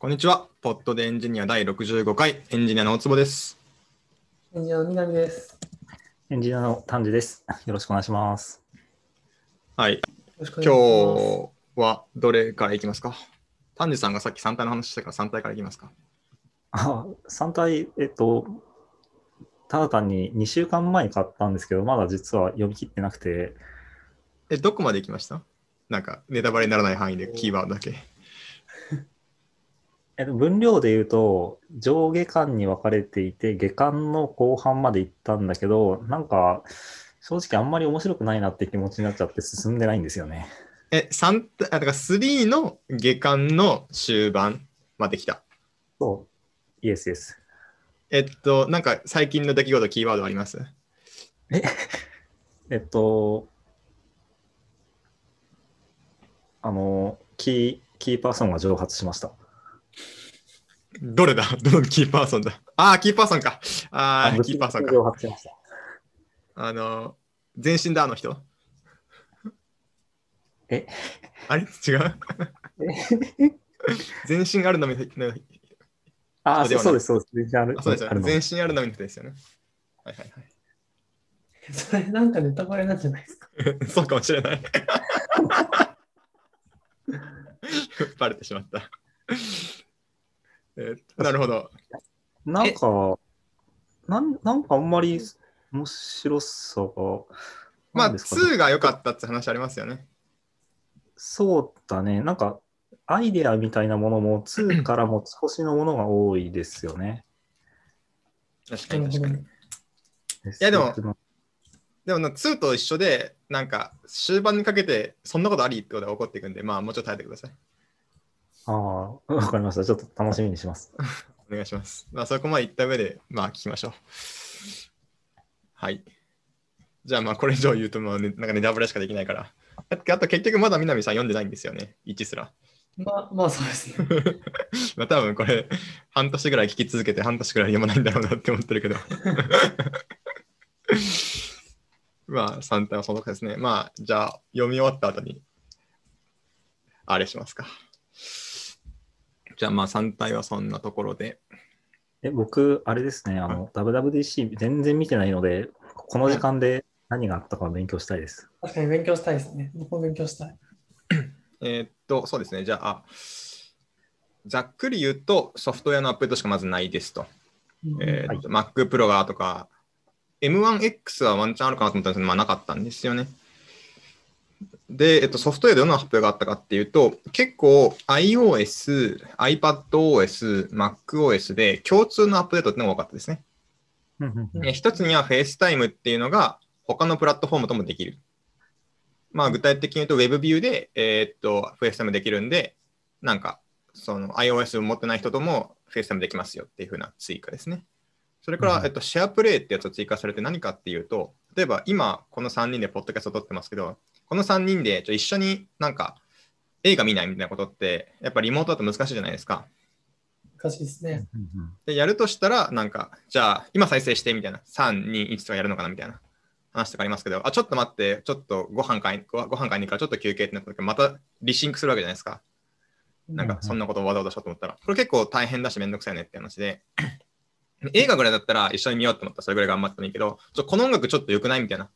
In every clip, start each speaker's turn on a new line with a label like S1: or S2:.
S1: こんにちは。ポッドでエンジニア第65回、エンジニアの大坪です。
S2: エンジニアの南です。
S3: エンジニアの丹治です。よろしくお願いします。
S1: はい。今。日はどれからいきますか？丹治さんがさっき3体の話したから3体からいきますか？
S3: あ、3体、えっと、ただ単に2週間前に買ったんですけど、まだ実は読み切ってなくて、
S1: え、どこまでいきました？なんか、ネタバレにならない範囲でキーワードだけ。
S3: えっと、分量で言うと、上下巻に分かれていて、下巻の後半まで行ったんだけど、なんか、正直あんまり面白くないなって気持ちになっちゃって進んでないんですよね。
S1: え、三体、あ、だから3の下巻の終盤まで来た。
S3: そう、イエスです。
S1: えっと、なんか最近の出来事、キーワードあります？
S3: えっと、あの、キー、キーパーソンが蒸発しました。
S1: どれだ？どのキーパーソンだ？あー、キーパーソンか。あー、
S3: 物
S1: キーパーソンか。
S3: 蒸発しました。
S1: あの、全身だ、あの人。
S3: え？
S1: あれ？違う？全身あるのみの
S3: ああ、
S1: そうで
S3: す、そうです。全然ある。
S1: あそうですよ全身あるのみの人ですよね。はいはいはい。
S2: それなんかネタバレなんじゃないですか？
S1: そうかもしれない。バレてしまった。えーなるほど。
S3: なんか、なんなんかあんまり面白さが、
S1: まあ、
S3: なんですかね
S1: 2が良かったって話ありますよね。
S3: そうだね。なんか、アイデアみたいなものも2から持ち越しのものが多いですよね。
S1: 確かに確かに。いやでもでもな2と一緒で、なんか終盤にかけてそんなことありってことが起こっていくんで、まあもうちょっと耐えてください。
S3: ああ、わかりました。ちょっと楽しみにします。
S1: お願いします。まあそこまで言った上で、まあ聞きましょう。はい。じゃあまあこれ以上言うともう、ね、なんかネタバレしかできないから。あと結局まだ南さん読んでないんですよね、1すら。
S2: まあ、まあそうですね。
S1: まあ多分これ半年ぐらい聞き続けて半年ぐらい読まないんだろうなって思ってるけど。まあ3体はそのですね。まあじゃあ読み終わった後にあれしますか。じゃあまあ3体はそんなところで。
S3: え僕、あれですね、あの、WWDC 全然見てないので、この時間で何があったか勉強したいです。
S2: 確かに勉強したいですね。僕も勉強したい。
S1: えーっと、そうですね。じゃあ、ざっくり言うとソフトウェアのアップデートしかまずないですと。えーっと Mac Pro がとか、M1X はワンチャンあるかなと思ったんですけど、まあなかったんですよね。で、えっと、ソフトウェアでどんな発表があったかっていうと、結構 iOS、iPadOS、MacOS で共通のアップデートってのが多かったですね。一つには FaceTime っていうのが他のプラットフォームともできる。まあ具体的に言うと WebView で、えーっと FaceTime できるんで、なんかその iOS を持ってない人とも FaceTime できますよっていう風な追加ですね。それから、
S3: うん
S1: えっと、シェアプレイってやつを追加されて何かっていうと、例えば今この3人でポッドキャストを撮ってますけど、この3人でちょ一緒になんか映画見ないみたいなことって、やっぱリモートだと難しいじゃないですか。
S2: 難しいですね。
S1: で、やるとしたら、なんか、じゃあ、今再生してみたいな、3、2、1とかやるのかなみたいな。話とかありますけど、あ、ちょっと待って、ちょっとご飯買いごご飯買いに行くからちょっと休憩ってなった時またリシンクするわけじゃないですか。なんか、
S3: うん。
S1: そんなことをわざわざしようと思ったら、これ結構大変だし、めんどくさいねって話で、映画ぐらいだったら一緒に見ようと思ったらそれぐらい頑張ってもいいけど、ちょこの音楽ちょっと良くないみたいな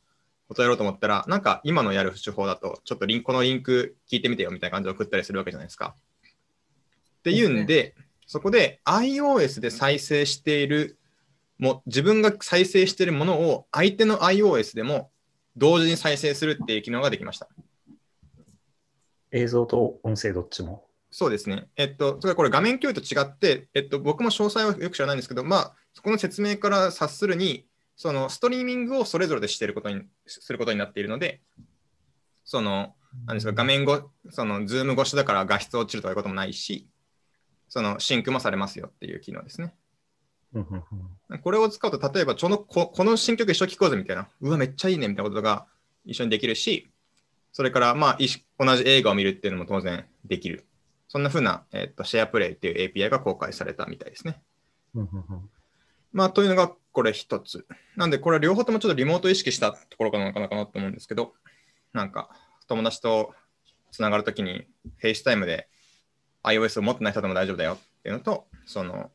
S1: ことやろうと思ったら、なんか今のやる手法だと、ちょっとリンこのリンク聞いてみてよみたいな感じで送ったりするわけじゃないですか。っていうんで、そこで iOS で再生しているも、自分が再生しているものを相手の iOS でも同時に再生するっていう機能ができました。
S3: 映像と音声どっちも。
S1: そうですね。えっと、それこれ画面共有と違って、えっと、僕も詳細はよく知らないんですけど、まあ、そこの説明から察するに、そのストリーミングをそれぞれでしていることにすることになっているので、その、なんですか、画面ご、その、ズーム越しだから画質落ちるとかいうこともないし、その、 sync もされますよっていう機能ですね。これを使うと、例えばちょのこ、この新曲一緒に聴こうぜみたいな、うわ、めっちゃいいねみたいなことが一緒にできるし、それから、まあ、同じ映画を見るっていうのも当然できる。そんな風な、えっと SharePlay っていう API が公開されたみたいですね。まあ、というのがこれ一つ。なんで、これは両方ともちょっとリモート意識したところなのかなかなと思うんですけど、なんか、友達とつながるときに FaceTime で iOS を持ってない人でも大丈夫だよっっていうのと、その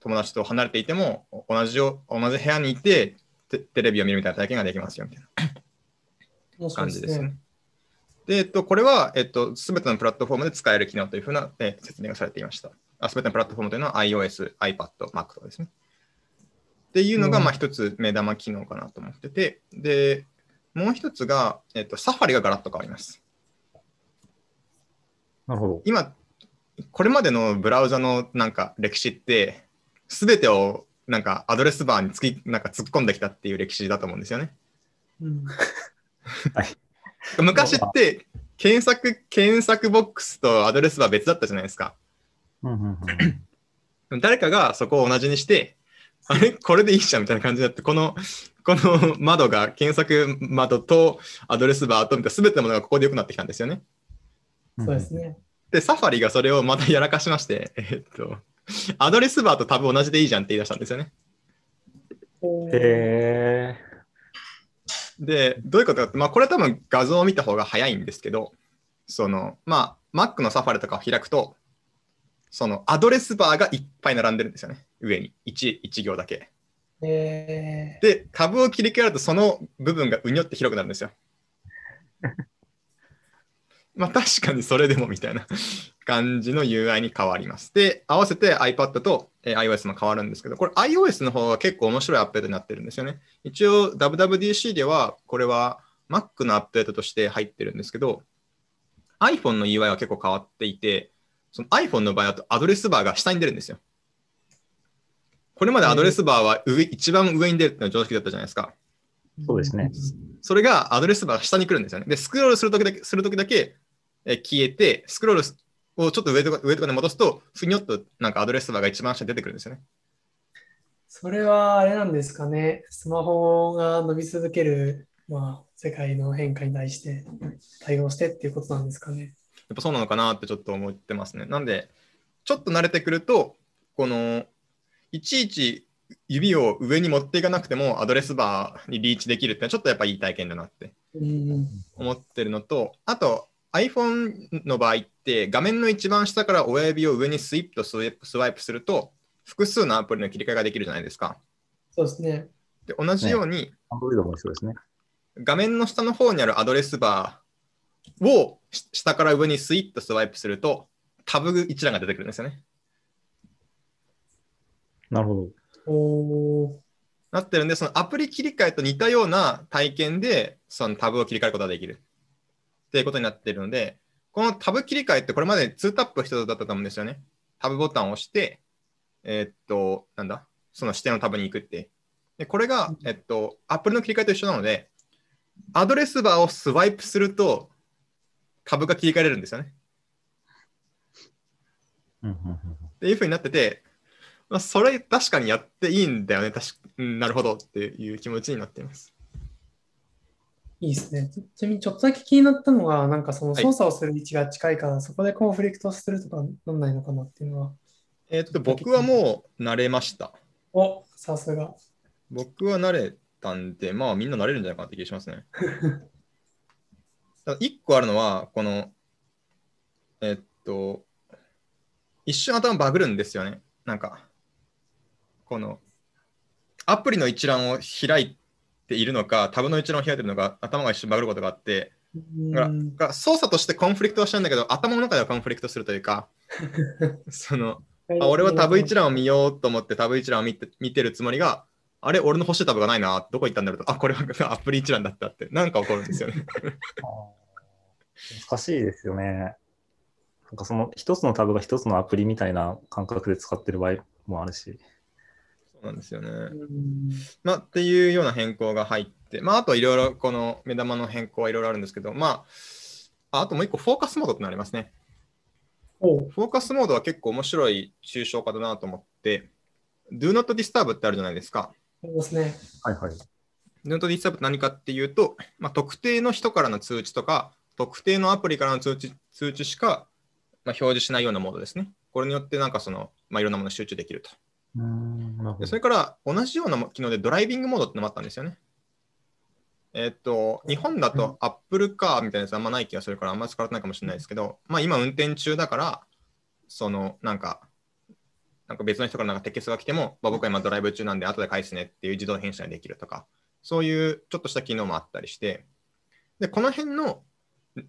S1: 友達と離れていても同じよ同じ部屋にいてテテレビを見るみたいな体験ができますよみたいな感じですすね
S2: ね。。
S1: で、えっと、これは、えっと、すべてのプラットフォームで使える機能というふうな、えー説明がされていました。すべてのプラットフォームというのは iOS、iPad、Mac とかですね。っていうのが、
S2: うん
S1: まあ、一つ目玉機能かなと思ってて、で、もう一つが、えっと、サファリがガラッと変わります。
S3: なるほど。
S1: 今、これまでのブラウザのなんか歴史って、すべてをなんかアドレスバーにつきなんか突っ込んできたっていう歴史だと思うんですよね。
S2: うん
S1: 昔って検索、検索ボックスとアドレスバー別だったじゃないですか。
S3: うんうんうん
S1: 誰かがそこを同じにして、あれ？これでいいじゃんみたいな感じになって、この、この窓が検索窓とアドレスバーとみたいな全てのものがここで良くなってきたんですよね。
S2: そうですね。
S1: で、サファリがそれをまたやらかしまして、えっと、アドレスバーとタブ同じでいいじゃんって言い出したんですよね。
S2: おー
S3: へ
S1: で、どういうことかって、まあ、これ多分画像を見た方が早いんですけど、その、まあ、Mac のサファリとかを開くと、そのアドレスバーがいっぱい並んでるんですよね。上に。1, 1行だけ。
S2: え
S1: で、タブを切り替えると、その部分がうにょって広くなるんですよ。まあ、確かにそれでもみたいな 感じの UI に変わります。で、合わせて iPad とえー iOS も変わるんですけど、これ iOS の方が結構面白いアップデートになってるんですよね。一応 WWDC では、これは Mac のアップデートとして入ってるんですけど、iPhone の UI は結構変わっていて、その iPhone の場合だとアドレスバーが下に出るんですよ。これまでアドレスバーは上、一番上に出るっていうのが常識だったじゃないですか。
S2: ー
S3: そうですね。
S1: それがアドレスバーが下に来るんですよね。で、スクロールするときだけする時だけえ消えて、スクロールをちょっと上とか上とかに戻すと、ふにょっとなんかアドレスバーが一番下に出てくるんですよね。
S2: それはあれなんですかね。スマホが伸び続ける、まあ、世界の変化に対して対応してっていうことなんですかね。
S1: やっぱそうなのかなってちょっと思ってますね。なんで、ちょっと慣れてくると、この、いちいち指を上に持っていかなくてもアドレスバーにリーチできるってのはちょっとやっぱいい体験だなって
S2: うん。
S1: 思ってるのと、あと iPhone の場合って画面の一番下から親指を上にスイップとスワイプスワイプすると複数のアプリの切り替えができるじゃないですか。
S2: そうですね。
S1: で同じように、
S3: ね。
S1: 画面の下の方にあるアドレスバーをし下から上にスイッとスワイプするとタブ一覧が出てくるんですよね。
S3: なるほど。
S2: おー
S1: なってるんで、そのアプリ切り替えと似たような体験でそのタブを切り替えることができるっていうことになっているので、このタブ切り替えってこれまで2タップ必要だったと思うんですよね。タブボタンを押して、えーっと、なんだ、その指定のタブに行くって。で、これが、えっと、アプリの切り替えと一緒なので、アドレスバーをスワイプすると、タブが切り替えれるんですよね。
S3: うんうんうん
S1: っていうふうになってて、まあ、それ確かにやっていいんだよね。確かうんなるほどっていう気持ちになっています。
S2: いいですね。ちちなみにちょっとだけ気になったのが、なんかその
S1: はい
S2: 操作をする位置が近いから、そこでコンフリクトするとかなんないのかなっていうのは。
S1: えーっと、僕はもう慣れました。
S2: お、さすが。
S1: 僕は慣れたんで、まあみんな慣れるんじゃないかなって気がしますね。一個あるのは、この、えっと、一瞬頭バグるんですよね。なんか、この、アプリの一覧を開いているのか、タブの一覧を開いているのか、頭が一瞬バグることがあって、だから操作としてコンフリクトはしたんだけど、頭の中ではコンフリクトするというか、その、あ俺はタブ一覧を見ようと思ってタブ一覧を見て見てるつもりが、あれ、俺の欲しいタブがないな、どこ行ったんだろうと、あ、これは アプリ一覧だったって、なんか起こるんですよね。
S3: 難しいですよね。なんかその一つのタブが一つのアプリみたいな感覚で使ってる場合もあるし。
S1: そうなんですよね。
S2: うん
S1: まあ、っていうような変更が入って、まあ、あといろいろこの目玉の変更はいろいろあるんですけど、まあ、ああともう一個、フォーカスモードってのありますね。フォーカスモードは結構面白い抽象化だなと思って、Do not disturb ってあるじゃないですか。
S2: ありますね。
S3: はいはい。
S1: Do not disturb って何かっていうと、まあ、特定の人からの通知とか、特定のアプリからの通知通知しか、まあ、表示しないようなモードですね。これによってなんかその、まあ、いろんなものに集中できると。でそれから同じような機能でドライビングモードってのもあったんですよね。えっと、日本だと Apple Car みたいなやつあんまない気がするからあんまり使われてないかもしれないですけど、まあ今運転中だから、そのなんかなんか別の人からなんかテキストが来ても、まあ、僕は今ドライブ中なんで後で返すねっていう自動返信ができるとか、そういうちょっとした機能もあったりして、で、この辺の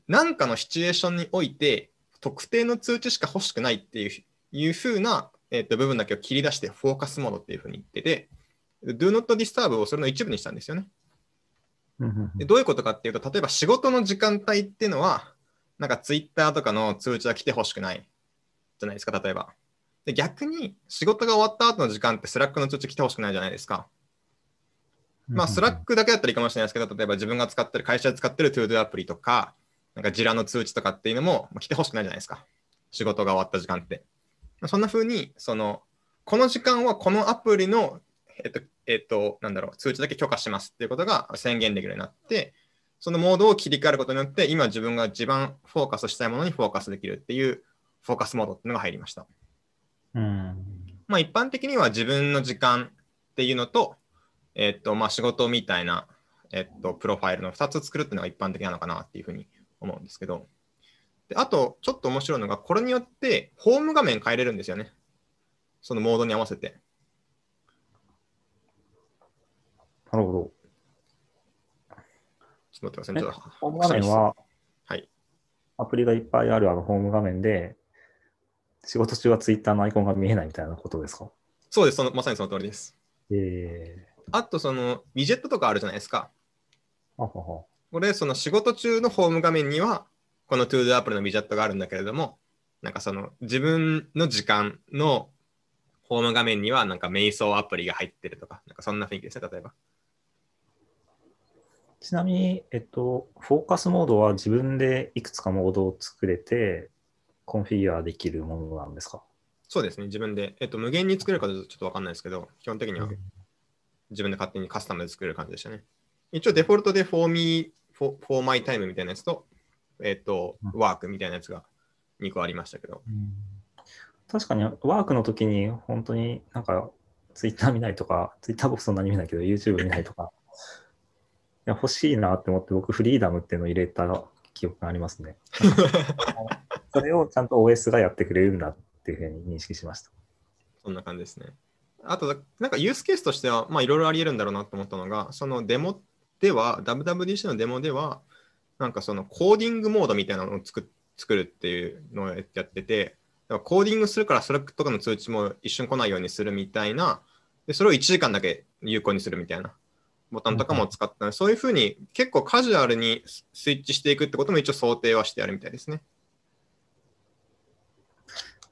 S1: 何かのシチュエーションにおいて、特定の通知しか欲しくないっていういう風な、えー、と部分だけを切り出してフォーカスモードっていう風に言ってて、Do not disturb をそれの一部にしたんですよね。でどういうことかっていうと、例えば仕事の時間帯っていうのは、なんか Twitter とかの通知は来てほしくないじゃないですか、例えば。で逆に仕事が終わった後の時間って Slack の通知来てほしくないじゃないですか。まあ、Slack だけだったらいいかもしれないですけど、例えば自分が使ってる、会社で使ってる ToDo アプリとか、なんかジラの通知とかっていうのも来てほしくないじゃないですか。仕事が終わった時間って。そんな風に、その、この時間はこのアプリの、えっと、えっと、なんだろう、通知だけ許可しますっていうことが宣言できるようになって、そのモードを切り替えることによって、今自分が一番フォーカスしたいものにフォーカスできるっていうフォーカスモードっていうのが入りました。
S3: うん、
S1: まあ一般的には自分の時間っていうのと、えっと、まあ仕事みたいな、えっと、プロファイルの2つ作るっていうのが一般的なのかなっていうふうに思うんですけど、であと、ちょっと面白いのが、これによってホーム画面変えれるんですよね。そのモードに合わせて。
S3: なるほど。
S1: ちょっと待ってくださいね。
S3: ホーム画面は、
S1: はい。
S3: アプリがいっぱいあるあのホーム画面で、仕事中はツイッターのアイコンが見えないみたいなことですか？
S1: そうですその、まさにその通りです。
S3: えー、
S1: あと、その、ウィジェットとかあるじゃないですか。
S3: あはは
S1: これ、その仕事中のホーム画面には、この ToDo アプリのウィジェットがあるんだけれども、なんかその自分の時間のホーム画面にはなんか瞑想アプリが入ってるとか、なんかそんな雰囲気ですね、例えば。
S3: ちなみに、えっと、フォーカスモードは自分でいくつかモードを作れて、コンフィギュアできるものなんですか？
S1: そうですね、自分で。えっと、無限に作れるかちょっとわかんないですけど、基本的には自分で勝手にカスタムで作れる感じでしたね。一応デフォルトで for me, for, for my time みたいなやつと、えっ、ー、と、ワークみたいなやつが2個ありましたけど。
S3: 確かに、ワークの時に本当になんか、ツイッター見ないとか、ツイッター僕そんなに見ないけど、YouTube 見ないとか、いや欲しいなって思って、僕、フリーダムっていうのを入れた記憶がありますね。それをちゃんと OS がやってくれるんだっていうふうに認識しました。
S1: そんな感じですね。あと、なんかユースケースとしては、まあいろいろあり得るんだろうなと思ったのが、そのデモでは、WWDC のデモでは、なんかそのコーディングモードみたいなのを作作るっていうのをやってて、コーディングするからそれとかの通知も一瞬来ないようにするみたいな、でそれを1時間だけ有効にするみたいなボタンとかも使った、うん、そういうふうに結構カジュアルにスイッチしていくってことも一応想定はしてあるみたいですね。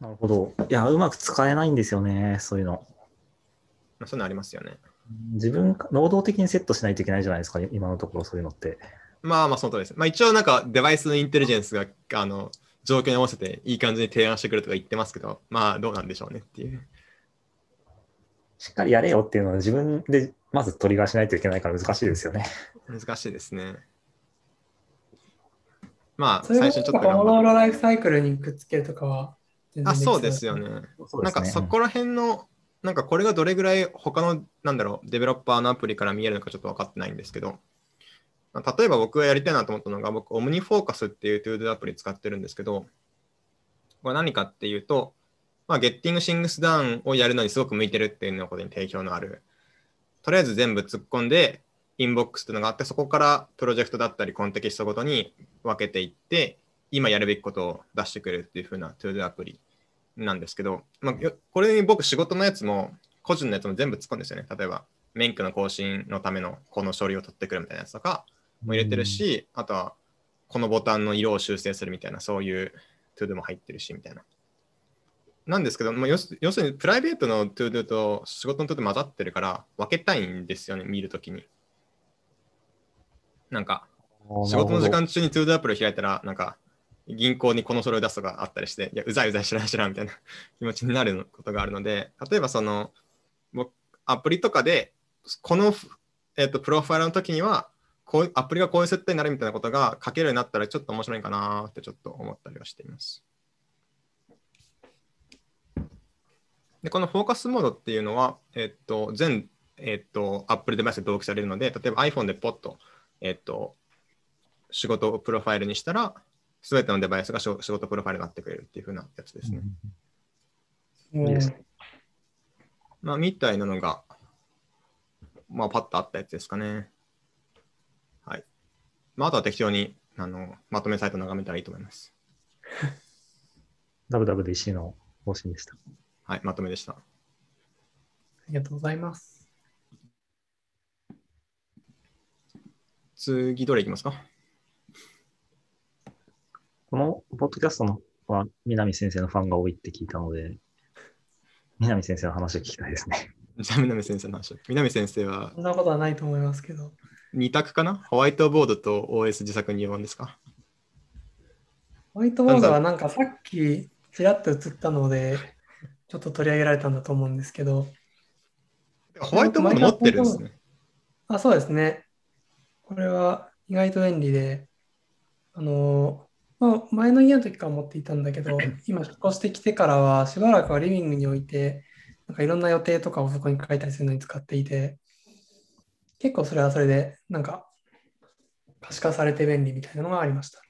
S3: なるほど。いや、うまく使えないんですよね、そういうの。
S1: そういうのありますよね。
S3: 自分、能動的にセットしないといけないじゃないですか、今のところそういうのって。
S1: まあまあ、その通りです。まあ一応なんかデバイスのインテリジェンスが、あの、状況に合わせていい感じに提案してくるとか言ってますけど、まあどうなんでしょうねっていう。
S3: しっかりやれよっていうのは自分でまずトリガーしないといけないから難しいですよね。
S1: 難しいですね。まあ、
S2: 最初にちょっと。ポモローロライフサイクルにくっつけるとかは
S1: あ、そうですよね。ねなんかそこら辺の、なんかこれがどれぐらい他の、なんだろう、デベロッパーのアプリから見えるのかちょっと分かってないんですけど、例えば僕がやりたいなと思ったのが、僕、オムニフォーカスっていう ToDo アプリ使ってるんですけど、これ何かっていうと、まあ、ゲッティングシングスダウンをやるのにすごく向いてるっていうのことに定評のある。とりあえず全部突っ込んで、inbox っていうのがあって、そこからプロジェクトだったりコンテキストごとに分けていって、今やるべきことを出してくれるっていう風な ToDo アプリなんですけど、まあ、これに僕仕事のやつも、個人のやつも全部突っ込んですよね。例えば、免許の更新のためのこの書類を取ってくるみたいなやつとか、も入れてるし、あとはこのボタンの色を修正するみたいな、そういう ToDo も入ってるし、みたいな。なんですけど、まあ、要するにプライベートの ToDo と仕事の ToDo 混ざってるから分けたいんですよね、見るときに。なんか、仕事の時間中にトゥードゥアプリを開いたら、なんか、銀行にこの書類を出すとかあったりして、いや、うざいうざい知らん知らんみたいな 気持ちになることがあるので、例えばその、アプリとかで、この、えーとプロファイルの時には、こうアプリがこういう設定になるみたいなことが書けるようになったらちょっと面白いかなってちょっと思ったりはしています。でこのフォーカスモードっていうのは、えっと、全、えっと、Apple デバイスで同期されるので、例えば iPhone でポッと、えっと、仕事をプロファイルにしたら、すべてのデバイスが仕事プロファイルになってくれるっていうふうなやつですね。
S2: うん、
S1: まあ、みたいなのが、まあ、パッとあったやつですかね。はい。まあ、あとは適当にあのまとめサイト眺めたらいいと思います。
S3: WWDC の方針でした。
S1: はい、まとめでした。
S2: ありがとうございます。
S1: 次、どれいきますか？
S3: このポッドキャストのは南先生のファンが多いって聞いたので、南先生の話を聞きたいですね。
S1: じゃあ、南先生の話。南先生は
S2: そんなことはないと思いますけど。
S1: 2択かな？ホワイトボードと OS 自作入門ですか？
S2: ホワイトボードはなんかさっきちらっと映ったので、ちょっと取り上げられたんだと思うんですけど、
S1: ホワイトボード持ってるんですね。
S2: あ、そうですね。これは意外と便利で、あの、まあ、前の家の時から持っていたんだけど、今引っ越してきてからはしばらくはリビングに置いて、なんかいろんな予定とかをそこに書いたりするのに使っていて、結構それはそれで、なんか可視化されて便利みたいなのがありました。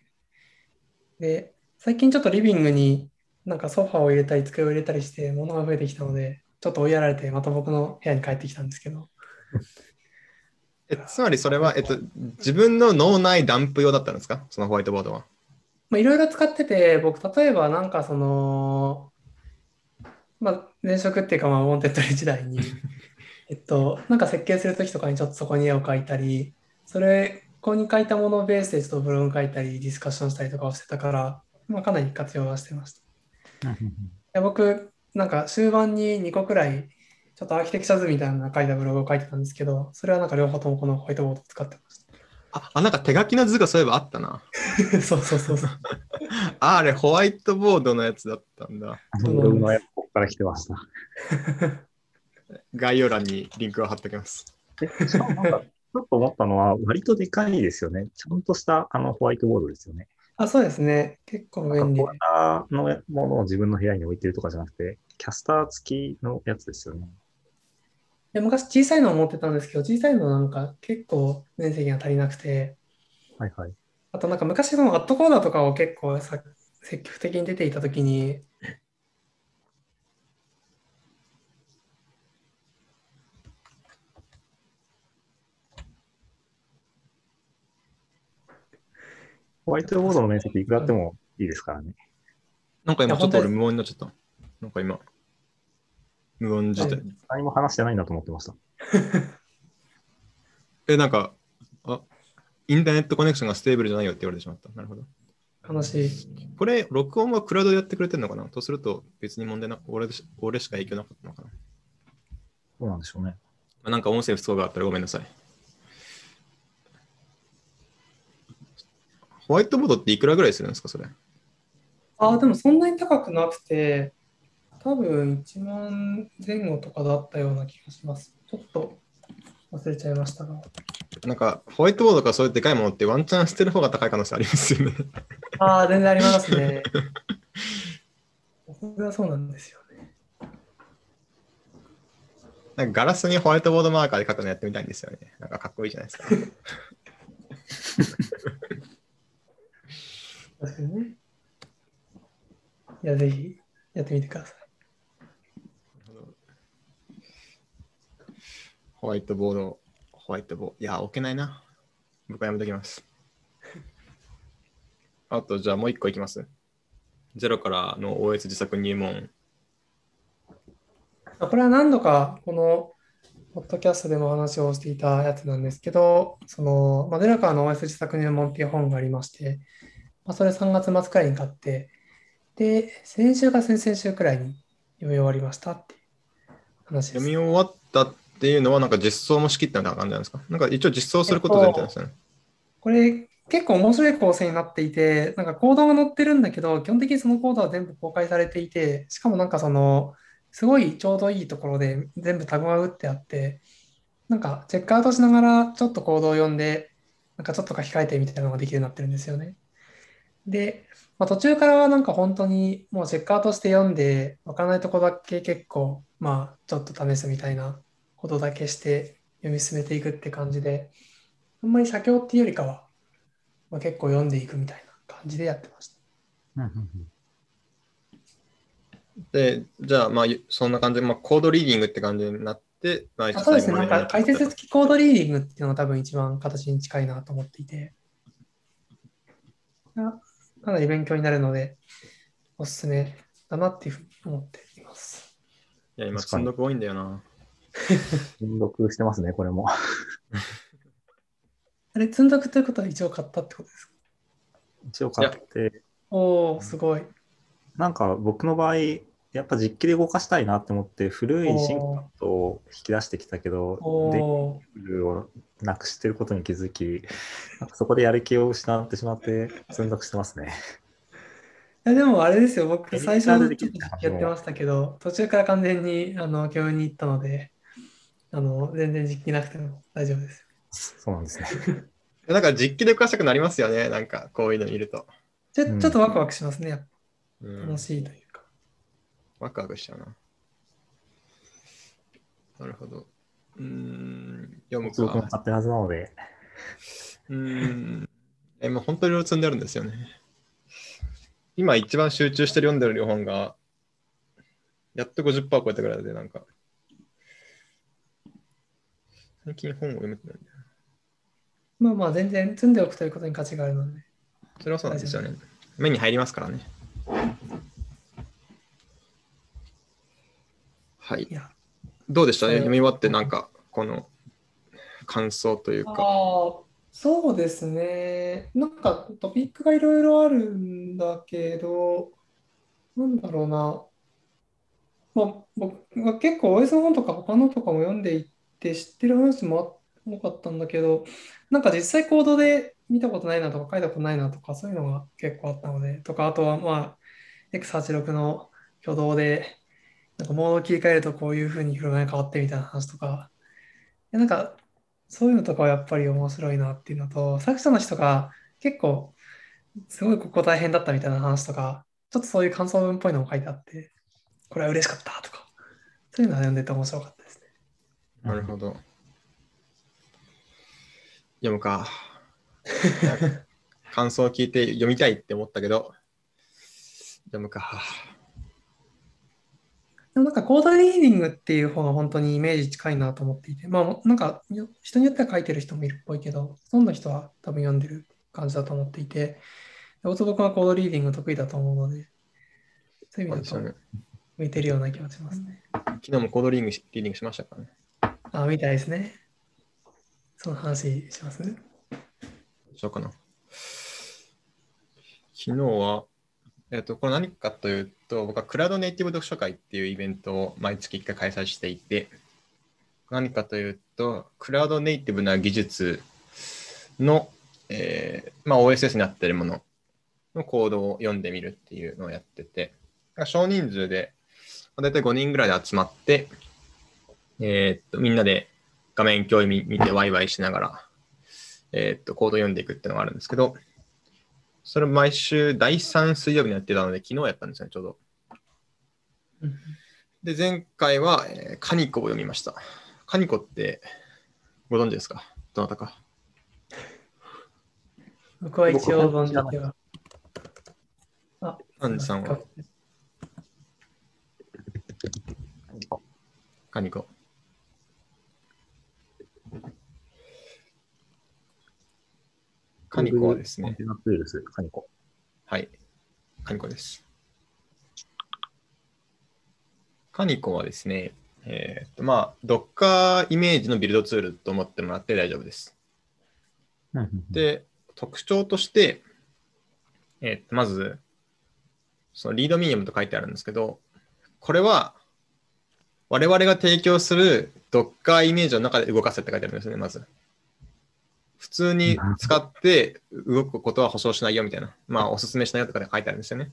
S2: で、最近ちょっとリビングになんかソファーを入れたり机を入れたりして物が増えてきたので、ちょっと追いやられてまた僕の部屋に帰ってきたんですけど、
S1: えつまりそれは、えっと、自分の脳内ダンプ用だったんですか？そのホワイトボードは。
S2: まあ、いろいろ使ってて、僕、例えばなんかその、まあ、前職っていうか、まあ、 Wantedly 時代に、えっと、なんか設計するときとかにちょっとそこに絵を描いたり、それ、ここに書いたものをベースでちょっとブログ書いたり、ディスカッションしたりとかをしてたから、まあ、かなり活用はしてました。いや僕、なんか終盤に2個くらい、ちょっとアーキテクチャ図みたいな書いたブログを書いてたんですけど、それはなんか両方ともこのホワイトボードを使ってまし
S1: あ、あなんか手書きの図がそういえばあったな。
S2: た。そうそうそうそう。
S1: ああれ、ホワイトボードのやつだったんだ。
S3: ブログのやつここから来てました。
S1: 概要欄にリンクを貼っておきます。
S3: でしかもなんか、ちょっと思ったのは、割とでかいですよね。ちゃんとしたあのホワイトボードですよね。
S2: あ、そうですね。結構便利で
S3: なんかポ。ーターのものを自分の部屋に置いてるとかじゃなくて、キャスター付きのやつですよね。
S2: で昔小さいのを持ってたんですけど、小さいのなんか結構面積が足りなくて、
S3: はいはい。
S2: あとなんか昔のアットコーダーとかを結構さ積極的に出ていたときに、
S3: ホワイトボードの面積いくらあってもいいですからね。
S1: なんか今ちょっと俺無音になっちゃった。なんか今、無音自体。
S3: 何も話してないんだと思ってました。
S1: え、なんか、あ、 internet connection が stable じゃないよって言われてしまった。なるほど。
S2: 悲しい。
S1: これ、録音はクラウドでやってくれてるのかな？とすると別に問題なく、俺俺しか影響なかったのかな？
S3: そうなんでしょうね。
S1: まあなんか音声不都合があったらごめんなさい。ホワイトボードっていくらぐらいするんですか、それ？
S2: あ、でもそんなに高くなくて、多分1万前後とかだったような気がします。ちょっと忘れちゃいましたが。
S1: なんか、ホワイトボードからそういうでかいものってワンチャン捨てる方が高い可能性ありますよね。
S2: ああ、全然ありますね。それはそうなんですよね。
S1: なんかガラスにホワイトボードマーカーで書くのやってみたいんですよね。なんかかっこいいじゃないですか。
S2: 確かにね。いや、ぜひやってみてください。
S1: ホワイトボード、ホワイトボード。いや、置けないな。僕はやめときます。あと、じゃあもう一個いきます。ゼロからの OS 自作入門。
S2: これは何度かこのポッドキャストでも話をしていたやつなんですけど、その、まあ、ゼロからの OS 自作入門っていう本がありまして、まあ、それ3月末くらいに買って、で、先週か先々週くらいに読み終わりましたっていう話です。
S1: 読み終わったっていうのは、なんか実装も仕切ったみたいな感じなんですかなんか一応実装すること前提なんですよね。
S2: これ結構面白い構成になっていて、なんかコードが載ってるんだけど、基本的にそのコードは全部公開されていて、しかもなんかその、すごいちょうどいいところで全部タグが打ってあって、なんかチェックアウトしながらちょっとコードを読んで、なんかちょっと書き換えてみたいなのができるようになってるんですよね。で、まあ、途中からはなんか本当にもうチェックアウトして読んで、わからないとこだけ結構、まあちょっと試すみたいなことだけして読み進めていくって感じで、あんまり写経っていうよりかは、まあ、結構読んでいくみたいな感じでやってました。
S3: うんうんうん
S1: で、じゃあ、まあ、そんな感じで、まあ、コードリーディングって感じになって、まあ、
S2: あそうですね、なんか解説付きコードリーディングっていうのが多分一番形に近いなと思っていて、あかなり勉強になるので、おすすめだなっていうふうに思っています。
S1: いや、今、積んどく多いんだよな。
S3: 積読してますね、これも。
S2: あれ、積んどくということは一応買ったってことですか？
S3: 一応買って、
S2: おお、すごい。
S3: なんか僕の場合、やっぱ実機で動かしたいなって思って、古いシンカットを引き出してきたけど、で
S2: おお、
S3: ルをなくしてることに気づき、そこでやる気を失ってしまって、積んどくしてますね。
S2: いやでもあれですよ、僕最初
S3: ターで
S2: ちょっと
S3: できる
S2: 実機やってましたけど、途中から完全にあの教員に行ったので、あの全然実機なくても大丈夫です。
S3: そうなんですね。
S1: なんか実機で動かしたくなりますよね。なんかこういうの見ると。
S2: ちょ
S3: うん
S2: ちょっとワクワクしますね、やっ
S1: うん
S2: ぱ楽しいというか。
S1: ワクワクしちゃうな。なるほど。うーん、読むか。
S3: 僕も買ってるはずなので、
S1: うーん。え、もう本当にいろいろ積んであるんですよね。今一番集中して読んでる本が、やっと50%超えたぐらいで、なんか、最近本を読めてないんだよ
S2: まあまあ全然積んでおくということに価値があるので。
S1: な。それはそうなんですよね。目に入りますからね。はい
S2: い。や、
S1: どうでした？読み終わって、なんか、この感想という
S2: あ
S1: か。
S2: あ、そうですね。なんかトピックがいろいろあるんだけど、なんだろうな。まあ、僕が結構 OS の本とか他のとかも読んでいって知ってる話も多かったんだけど、なんか実際コードで見たことないなとか書いたことないなとかそういうのが結構あったので、とかあとはまあ X86 の挙動でなんかモードを切り替えるとこういうふうに車が変わってみたいな話とか、いやなんかそういうのとかはやっぱり面白いなっていうのと、作者の人が結構すごいここ大変だったみたいな話とか、ちょっとそういう感想文っぽいのも書いてあって、これは嬉しかったとか、そういうのは読んでて面白かった。
S1: なるほど。読むか。感想を聞いて読みたいって思ったけど、読むか。
S2: でもなんかコードリーディングっていう方が本当にイメージ近いなと思っていて、まあなんかよ人によっては書いてる人もいるっぽいけど、ほとんどの人は多分読んでる感じだと思っていて、大坪君はコードリーディング得意だと思うので、そういう意味だと。向いてるような気がしますね。
S1: 昨日もコードリーディングしリーディングしましたからね。
S2: あ、みたいですね。その話します？
S1: しようかな。昨日は、えっ、と、これ何かというと、僕はクラウドネイティブ読書会っていうイベントを毎月1回開催していて、何かというと、クラウドネイティブな技術の、えーまあ、OSS になっているもののコードを読んでみるっていうのをやってて、少人数で、大体5人ぐらいで集まって、えーっと、みんなで画面共有見見てワイワイしながら、えーっと、コードを読んでいくっていうのがあるんですけど、それを毎週第3水曜日にやってたので、昨日やったんですよね、ちょうど。
S2: うん
S1: で、前回は、えーカニコを読みました。カニコってご存知ですか？どなたか。
S2: 僕は一応存じては。あ、
S1: アンジさんは？カニコ。カニコはですね
S3: コンテ、ナツールス、カニコ。
S1: はい。カニコです。カニコはですね、えーっと、まあ、Docker イメージのビルドツールと思ってもらって大丈夫です。で、特徴として、えーっと、まず、そのリードミニアムと書いてあるんですけど、これは我々が提供する Docker イメージの中で動かせって書いてあるんですね、まず。普通に使って動くことは保証しないよみたいな、まあ、おすすめしないよとかで書いてあるんですよね。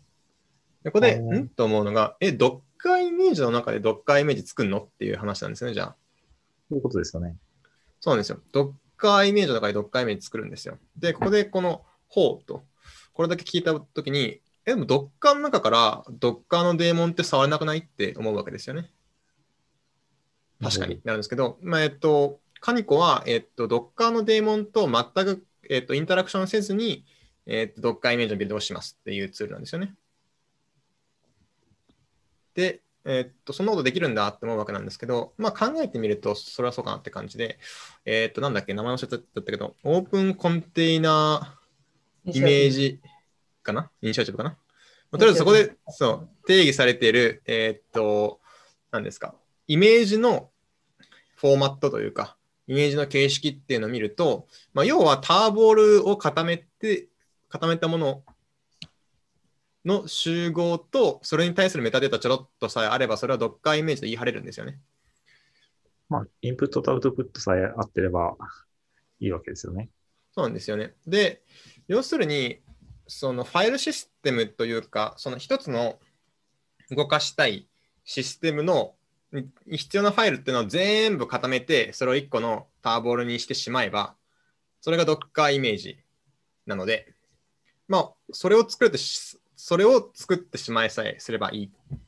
S1: でここで、
S3: うん
S1: ん？と思うのが、え、Docker イメージの中で Docker イメージ作るの？っていう話なんですよね、じゃあ。
S3: そういうことですよね。
S1: そうなんですよ。Docker イメージの中で Docker イメージ作るんですよ。で、ここでこの方と、これだけ聞いたときに、え、でも Docker の中から Docker のデーモンって触れなくない？って思うわけですよね。確かになるんですけど、まあ、えっと、カニコは、えっと、Docker のデーモンと全く、えっと、インタラクションせずに、えっと、Docker イメージのビルドをしますっていうツールなんですよね。で、えっと、そんなことできるんだって思うわけなんですけど、まあ考えてみると、それはそうかなって感じで、えっと、なんだっけ、名前忘れちゃったけど、オープンコンテイナーイメージかな？イニシアチブかな？まあとりあえずそこで、そう、定義されている、えっと、何ですか、イメージのフォーマットというか、イメージの形式っていうのを見ると、まあ、要はターボールを固めて、固めたものの集合と、それに対するメタデータちょろっとさえあれば、それは Docker イメージで言い張れるんですよね。
S3: まあ、インプットとアウトプットさえ合ってればいいわけですよね。
S1: そうなんですよね。で、要するに、そのファイルシステムというか、その一つの動かしたいシステムのに必要なファイルっていうのを全部固めて、それを1個のターボールにしてしまえば、それが Docker イメージなので、まあ、それを作るとし、それを作ってしまいさえすればいい。っ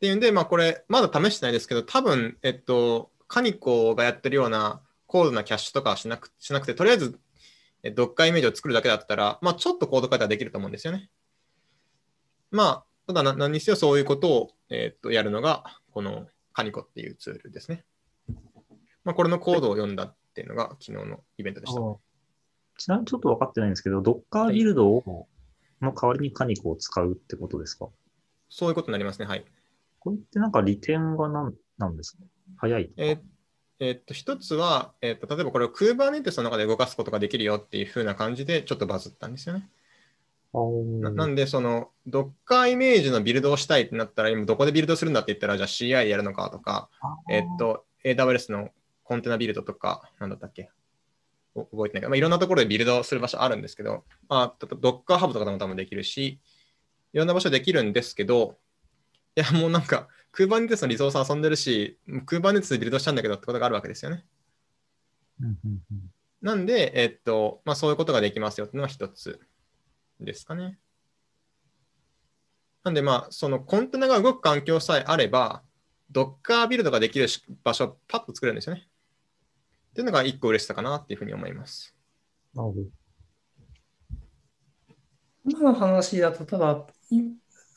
S1: ていうんで、まあ、これ、まだ試してないですけど、多分、えっと、カニコがやってるような高度なキャッシュとかはしなくしなくて、とりあえず、え Docker イメージを作るだけだったら、まあ、ちょっとコード書いたらできると思うんですよね。まあ、ただ何にせよそういうことを、えっとやるのが、このカニコっていうツールですね。まあ、これのコードを読んだっていうのが昨日のイベントでした。
S3: ちなみにちょっと分かってないんですけど、Docker ビルドをの代わりにカニコを使うってことですか？
S1: そういうことになりますね。はい。
S3: これってなんか利点が何なんですか？早い
S1: えーえーっと、一つは、えーっと、例えばこれを Kubernetes の中で動かすことができるよっていう風な感じでちょっとバズったんですよね。ななんで、その Docker イメージのビルドをしたいってなったら、今どこでビルドするんだって言ったら、じゃあ CI でやるのかとか、えー。っと、AWS のコンテナビルドとか、なんだったっけ？お覚えてないけど、まあ、いろんなところでビルドする場所あるんですけど、まあ、Docker ハブとかでも多分できるし、いろんな場所できるんですけど、いや、もうなんか、Kubernetes のリソース遊んでるし、Kubernetes でビルドしたんだけどってことがあるわけですよね。なんで、えっと、まあ、そういうことができますよっていうのが一つですかね。なんで、まあ、そのコンテナが動く環境さえあれば、Docker ビルドができるし場所をパッと作れるんですよね。っていうのが一個嬉しさかなっていうふうに思います。
S3: なるほど。
S2: 今の話だと、ただ、い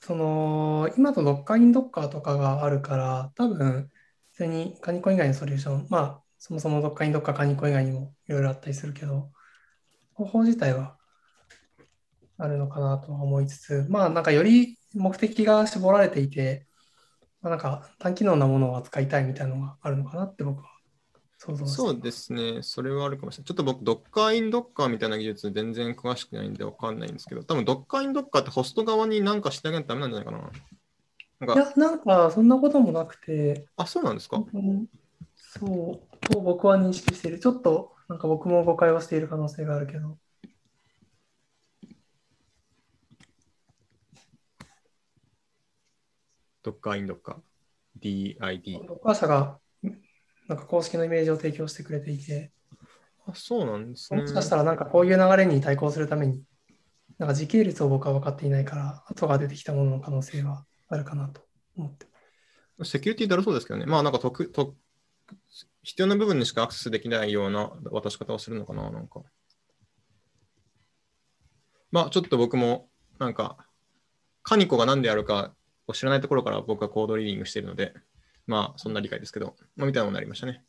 S2: その、今と Docker in Docker とかがあるから、多分、普通にカニコ以外のソリューション、まあ、そもそも Docker in Docker カニコ以外にもいろいろあったりするけど、方法自体はあるのかなとは思いつつ、まあ、なんかより目的が絞られていて、まあ、なんか単機能なものを扱いたいみたいなのがあるのかなって僕は想像して
S1: そうですね。それはあるかもしれない。ちょっと僕、Docker in Docker みたいな技術全然詳しくないんでわかんないんですけど、多分 Docker in Docker ってホスト側に何かしてあげないとダメなんじゃないかな。なんか、
S2: いや、なんかそんなこともなくて、
S1: あ、そうなんですか？
S2: 本当にそうと僕は認識している。ちょっとなんか僕も誤解をしている可能性があるけど。
S1: Docker in Docker。DID。
S2: ドッカー社がなんか公式のイメージを提供してくれていて、
S1: あ、そうなんですね
S2: もし。かしたらなんかこういう流れに対抗するために、なんか時系列を僕は分かっていないから、後が出てきたものの可能性はあるかなと思って。
S1: セキュリティだろそうですけどね。まあなんか特特必要な部分にしかアクセスできないような渡し方をするのかな、なんか。まあちょっと僕もなんか、カニコが何であるかを知らないところから僕はコードリーディングしているので、まあそんな理解ですけど、まあみたいなものになりましたね。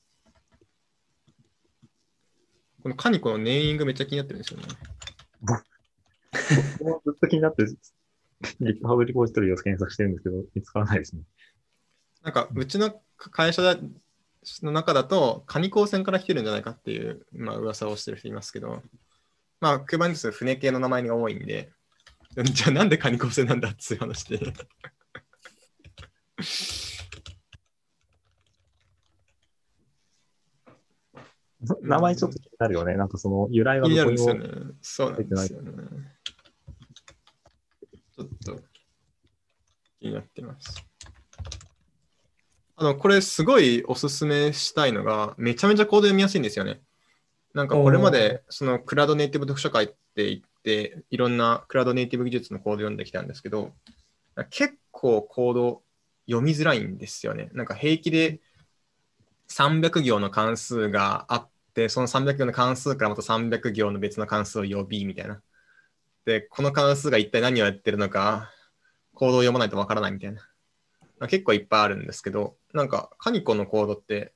S1: このカニコのネーミングめっちゃ気になってるんですよね。
S3: 僕もずっと気になって、GitHub リポジトリを検索してるんですけど、見つからないですね。
S1: なんか、うちの会社だの中だと、カニ高専から来てるんじゃないかっていう、まあ、噂をしてる人いますけど、まあ、クーバネティス船系の名前が多いんで、じゃあなんでカニ高専なんだっていう話で。
S3: 名前ちょっと気になるよね。なんかその由来はどこにも
S1: ね。そうなんですよね。ちょっと気になってます。あの、これすごいおすすめしたいのが、めちゃめちゃコード読みやすいんですよね。なんかこれまでそのクラウドネイティブ読書会って言って、いろんなクラウドネイティブ技術のコード読んできたんですけど、結構コード読みづらいんですよね。なんか平気で300行の関数があって、その300行の関数からまた300行の別の関数を呼びみたいな。で、この関数が一体何をやってるのか、コードを読まないとわからないみたいな。結構いっぱいあるんですけど、なんかカニコのコードって、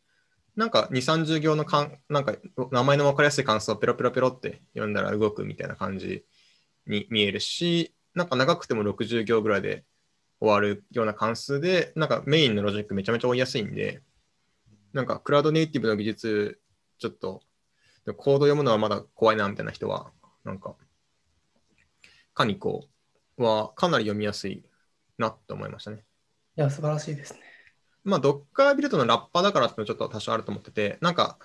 S1: なんか2、30行のかんなんか名前の分かりやすい関数をペロペロペロって読んだら動くみたいな感じに見えるし、なんか長くても60行ぐらいで終わるような関数で、なんかメインのロジックめちゃめちゃ追いやすいんで、なんかクラウドネイティブの技術、ちょっとコード読むのはまだ怖いなみたいな人は、なんか、カニコはかなり読みやすいなと思いましたね。
S2: いや、素晴らしいですね。
S1: まあ、Docker ビルドのラッパーだからっていうのはちょっと多少あると思ってて、なんか、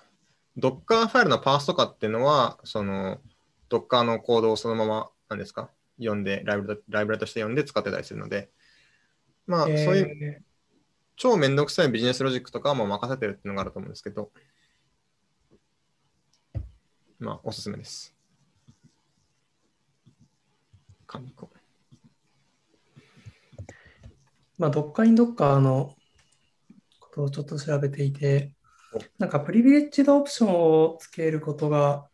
S1: Docker ファイルのパースとかっていうのは、その、Docker のコードをそのまま、なんですか、読んで、ライブラライブラとして読んで使ってたりするので、まあ、そういう
S2: え
S1: 超めんどくさいビジネスロジックとかはもう任せてるっていうのがあると思うんですけど、まあ、おすすめです。カニコ。
S2: まあ、Docker in Docker のことをちょっと調べていて、なんかプリビレッジドオプションをつけることが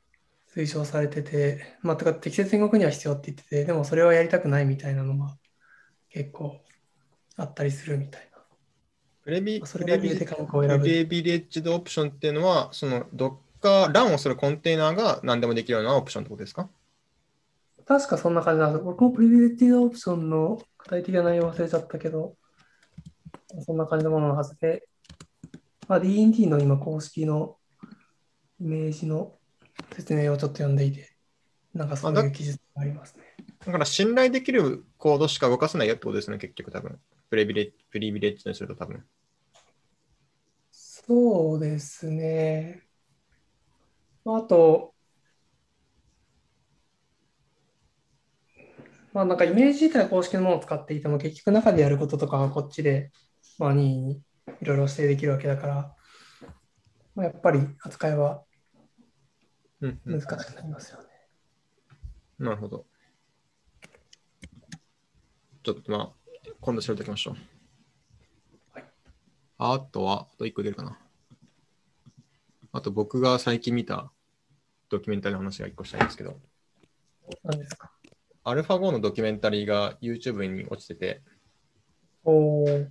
S2: 推奨されてて、まあ、とか適切言語には必要って言ってて、でもそれはやりたくないみたいなのが結構あったりするみたいな。
S1: プレビ
S2: まあそれが理由でカニコを選ぶ。
S1: プレビレッジドオプションっていうのは、その Docker、ランをするコンテナが何でもできるようなオプションってことですか？
S2: 確かそんな感じなんです。僕もプリビレッジドオプションの具体的な内容忘れちゃったけど、そんな感じのもののはずで、まあ、D&D の今公式のイメージの説明をちょっと読んでいて、なんかそういう記述がありますね。
S1: だから信頼できるコードしか動かせないよってことですね、結局多分。プレビレプリビレッジにすると多分。
S2: そうですね。まああと、まあなんかイメージ自体は公式のものを使っていても、結局中でやることとかはこっちで、まあ、任意にいろいろ指定できるわけだから、まあ、やっぱり扱いは
S1: うんうん
S2: 難しくなりますよね。
S1: なるほど。ちょっとまあ、今度調べておきましょう。
S2: はい。
S1: あとは、あと1個出るかな。あと僕が最近見たドキュメンタリーの話が1個したいんですけど、
S2: 何ですか？
S1: アルファ5のドキュメンタリーが YouTube に落ちてて、
S2: おー。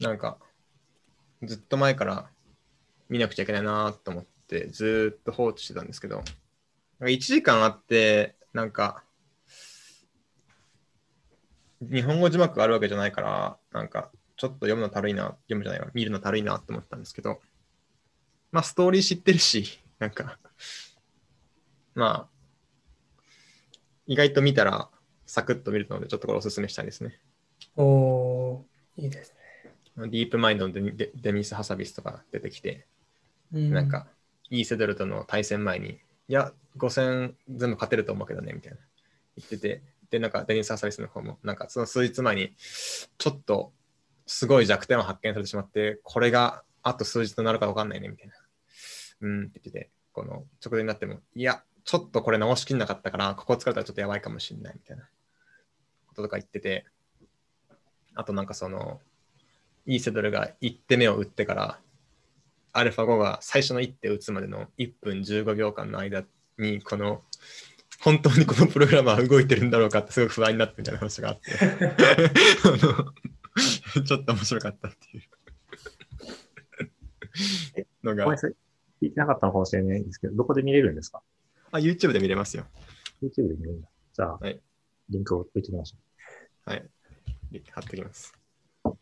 S1: なんか、ずっと前から見なくちゃいけないなと思って、ずーっと放置してたんですけど、なんか1時間あって、なんか、日本語字幕があるわけじゃないから、なんか、ちょっと読むのたるいな、読むじゃないわ、見るのたるいなって思ったんですけど、まあ、ストーリー知ってるし、なんか、まあ、意外と見たら、サクッと見るので、ちょっとこれおすすめしたいですね。
S2: おーいいですね。
S1: ディープマインドのデニデデニス・ハサビスとか出てきて、
S2: うん
S1: なんか、イーセドルとの対戦前に、いや、5戦全部勝てると思うけどね、みたいな言ってて、で、なんか、デニス・ハサビスの方も、なんか、その数日前に、ちょっと、すごい弱点を発見されてしまって、これがあと数日となるか分かんないね、みたいな。うんって言ってて、この直前になっても、いや、ちょっとこれ直しきんなかったから、ここ疲れたらちょっとやばいかもしれない、みたいなこととか言ってて、あとなんかその、イーセドルが1手目を打ってから、アルファ5が最初の1手打つまでの1分15秒間の間に、この、本当にこのプログラマーは動いてるんだろうかってすごく不安になってみたいな話があって、ちょっと面白かったっていうのが。
S3: 聞いてなかったのかもしれないんですけど、どこで見れるんですか？
S1: あ、YouTube で見れますよ。
S3: ?YouTube で見れるんだ。じゃあ、
S1: はい
S3: リンクを置いておきましょ
S1: はい。貼っておきます。こ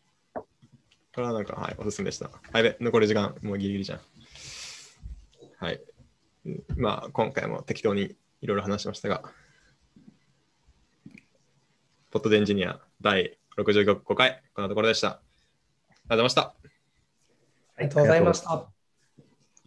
S1: れはなんか、はい、おすすめでした。あやべ、残り時間、もうギリギリじゃん。はい。うんまあ、今回も適当にいろいろ話しましたが、ポットでエンジニア第65回、こんなところでした。ありがとうございました。
S2: ありがとうございました。